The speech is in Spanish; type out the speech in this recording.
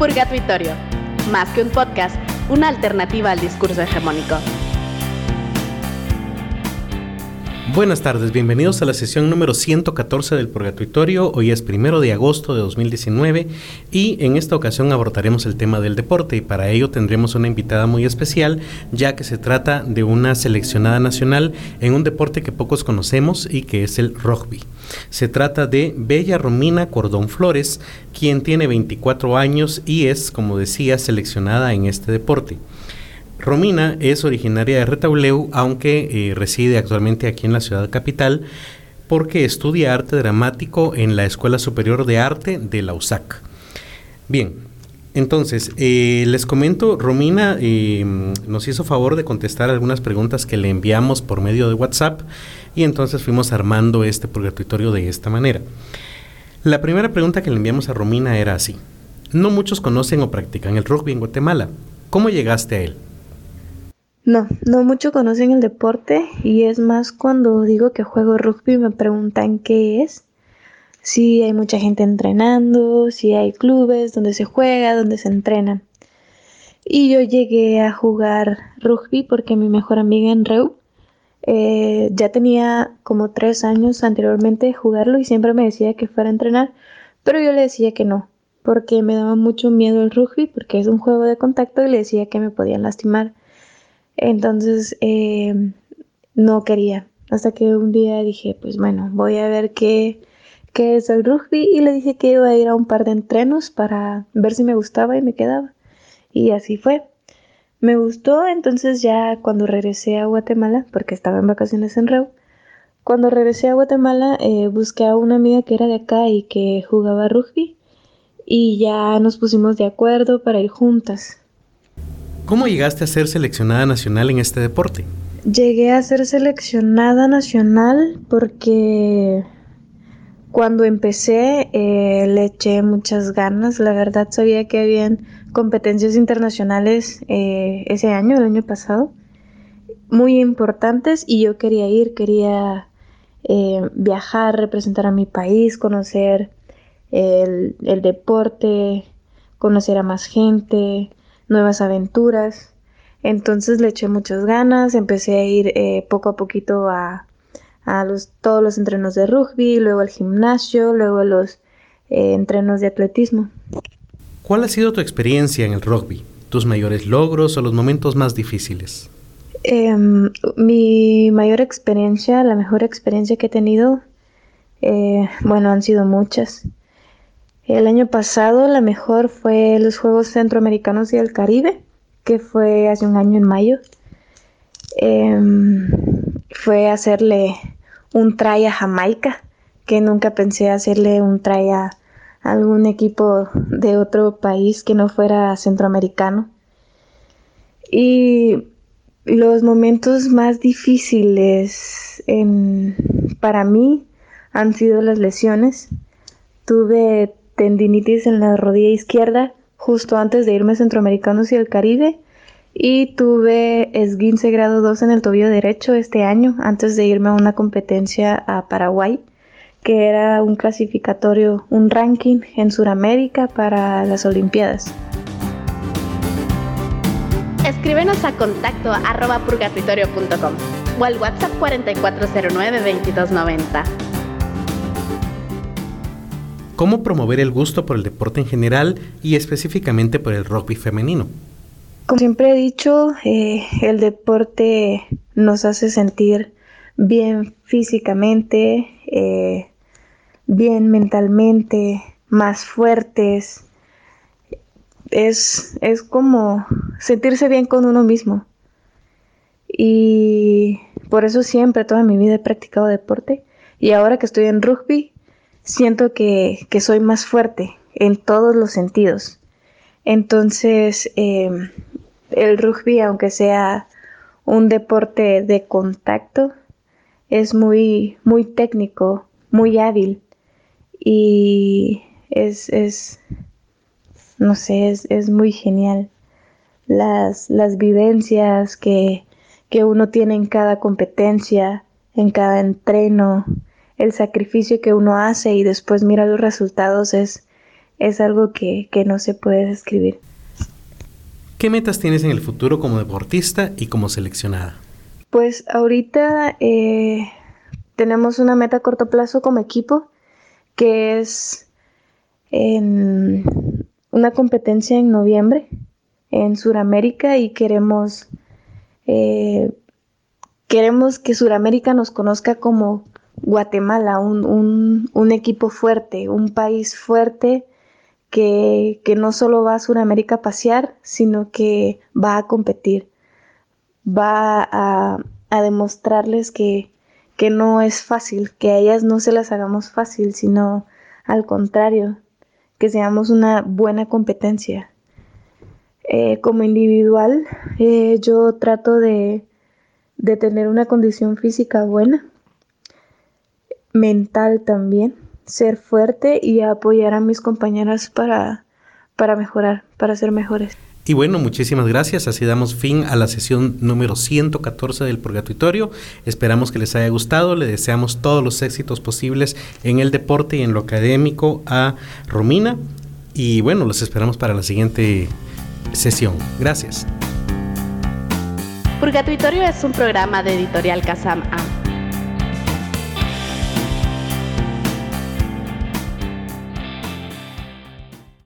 Purgatorio. Más que un podcast, una alternativa al discurso hegemónico. Buenas tardes, bienvenidos a la sesión número 114 del Purgatorio. Hoy es primero de agosto de 2019 y en esta ocasión abordaremos el tema del deporte y para ello tendremos una invitada muy especial ya que se trata de una seleccionada nacional en un deporte que pocos conocemos y que es el rugby. Se trata de Bella Romina Cordón Flores, quien tiene 24 años y es, como decía, seleccionada en este deporte. Romina es originaria de Retauleu, aunque eh, reside actualmente aquí en la ciudad capital, porque estudia arte dramático en la Escuela Superior de Arte de la USAC. Bien, entonces, eh, les comento, Romina eh, nos hizo favor de contestar algunas preguntas que le enviamos por medio de WhatsApp y entonces fuimos armando este purgatorio de esta manera. La primera pregunta que le enviamos a Romina era así. No muchos conocen o practican el rugby en Guatemala. ¿Cómo llegaste a él? No, no mucho conocen el deporte y es más cuando digo que juego rugby me preguntan qué es. Si hay mucha gente entrenando, si hay clubes donde se juega, donde se entrena. Y yo llegué a jugar rugby porque mi mejor amiga en Reu eh, ya tenía como tres años anteriormente jugarlo y siempre me decía que fuera a entrenar, pero yo le decía que no, porque me daba mucho miedo el rugby, porque es un juego de contacto y le decía que me podían lastimar. Entonces eh, no quería. Hasta que un día dije, pues bueno, voy a ver qué, qué es el rugby y le dije que iba a ir a un par de entrenos para ver si me gustaba y me quedaba. Y así fue. Me gustó, entonces ya cuando regresé a Guatemala, porque estaba en vacaciones en Reu, cuando regresé a Guatemala eh, busqué a una amiga que era de acá y que jugaba rugby y ya nos pusimos de acuerdo para ir juntas. ¿Cómo llegaste a ser seleccionada nacional en este deporte? Llegué a ser seleccionada nacional porque cuando empecé eh, le eché muchas ganas. La verdad sabía que habían competencias internacionales eh, ese año, el año pasado, muy importantes y yo quería ir, quería eh, viajar, representar a mi país, conocer el, el deporte, conocer a más gente, nuevas aventuras. Entonces le eché muchas ganas, empecé a ir eh, poco a poquito a, los, todos los entrenos de rugby, luego al gimnasio, luego los eh, entrenos de atletismo. ¿Cuál ha sido tu experiencia en el rugby? ¿Tus mayores logros o los momentos más difíciles? Em, mi mayor experiencia, la mejor experiencia que he tenido, eh, bueno, han sido muchas. El año pasado la mejor fue los Juegos Centroamericanos y del Caribe, que fue hace un año en mayo. Em, fue hacerle un try a Jamaica, que nunca pensé hacerle un try a algún equipo de otro país que no fuera centroamericano. Y los momentos más difíciles para mí han sido las lesiones. Tuve tendinitis en la rodilla izquierda justo antes de irme a Centroamericanos y el Caribe y tuve esguince grado 2 en el tobillo derecho este año antes de irme a una competencia a Paraguay que era un clasificatorio, un ranking en Sudamérica para las Olimpiadas. Escríbenos a contacto arroba purgatorio.com o al WhatsApp 4409-2290. ¿Cómo promover el gusto por el deporte en general y específicamente por el rugby femenino? Como siempre he dicho, eh, el deporte nos hace sentir bien físicamente, eh, bien mentalmente, más fuertes. Es, es como sentirse bien con uno mismo. Y por eso siempre, toda mi vida he practicado deporte. Y ahora que estoy en rugby, siento que, soy más fuerte en todos los sentidos. Entonces, em, el rugby, aunque sea un deporte de contacto, es muy, muy técnico, muy hábil y es, es no sé, es, es muy genial. Las, las vivencias que, que uno tiene en cada competencia, en cada entreno, el sacrificio que uno hace y después mira los resultados es es algo que, no se puede describir. ¿Qué metas tienes en el futuro como deportista y como seleccionada? Pues ahorita eh, tenemos una meta a corto plazo como equipo, que es en una competencia en noviembre en Sudamérica y queremos, eh, queremos que Sudamérica nos conozca como Guatemala, un, equipo fuerte, un país fuerte que, no solo va a Sudamérica a pasear, sino que va a competir, va a, a demostrarles que, que no es fácil, que a ellas no se las hagamos fácil, sino al contrario, que seamos una buena competencia. Eh, como individual, eh, yo trato de, de tener una condición física buena, mental también, ser fuerte y apoyar a mis compañeras para, para mejorar, para ser mejores. Y bueno, muchísimas gracias. Así damos fin a la sesión número 114 del Purgatorio. Esperamos que les haya gustado. Le deseamos todos los éxitos posibles en el deporte y en lo académico a Romina. Y bueno, los esperamos para la siguiente sesión. Gracias. Purgatorio es un programa de Editorial Casam A